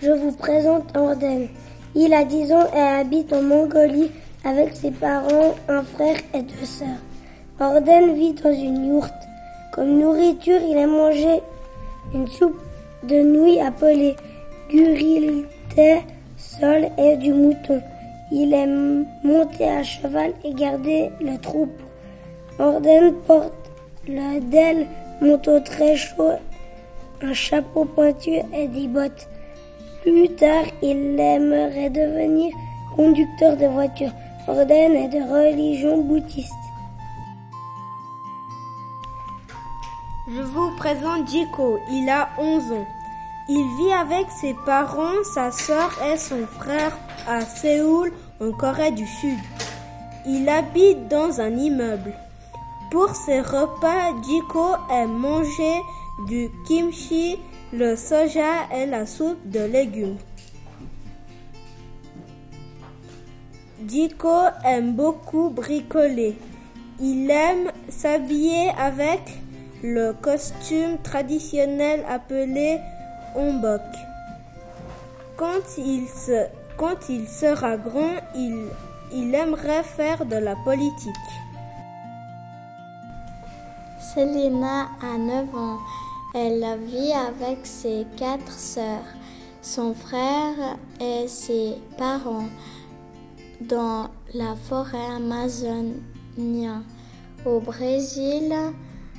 Je vous présente Orden. Il a 10 ans et habite en Mongolie avec ses parents, un frère et deux sœurs. Orden vit dans une yourte. Comme nourriture, il a mangé une soupe de nouilles appelée gurilté, sol et du mouton. Il aime monter à cheval et garder le troupeau. Orden porte le del manteau très chaud, un chapeau pointu et des bottes. Plus tard, il aimerait devenir conducteur de voiture. Orden est de religion bouddhiste. Je vous présente Jiko. Il a 11 ans. Il vit avec ses parents, sa sœur et son frère à Séoul, en Corée du Sud. Il habite dans un immeuble. Pour ses repas, Jiko aime manger du kimchi, le soja et la soupe de légumes. Jiko aime beaucoup bricoler. Il aime s'habiller avec le costume traditionnel appelé ombok. Quand il, sera grand, il, il aimerait faire de la politique. Selina a 9 ans. Elle vit avec ses quatre sœurs, son frère et ses parents dans la forêt amazonienne. Au Brésil,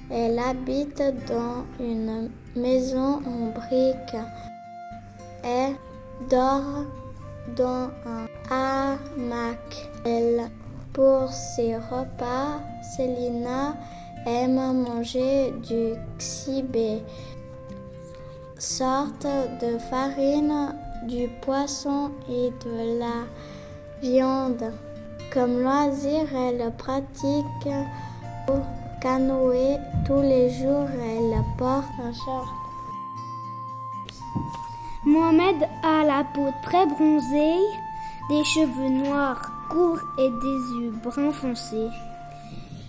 elle habite dans une maison en briques et dort dans un hamac. Pour ses repas, Selina aime manger du xibé, sorte de farine, du poisson et de la viande. Comme loisir, elle pratique au canoë tous les jours. Elle porte un short. Mohamed a la peau très bronzée, des cheveux noirs courts et des yeux bruns foncés.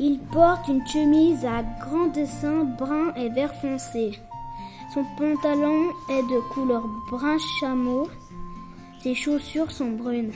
Il porte une chemise à grands dessins brun et vert foncé. Son pantalon est de couleur brun chameau. Ses chaussures sont brunes.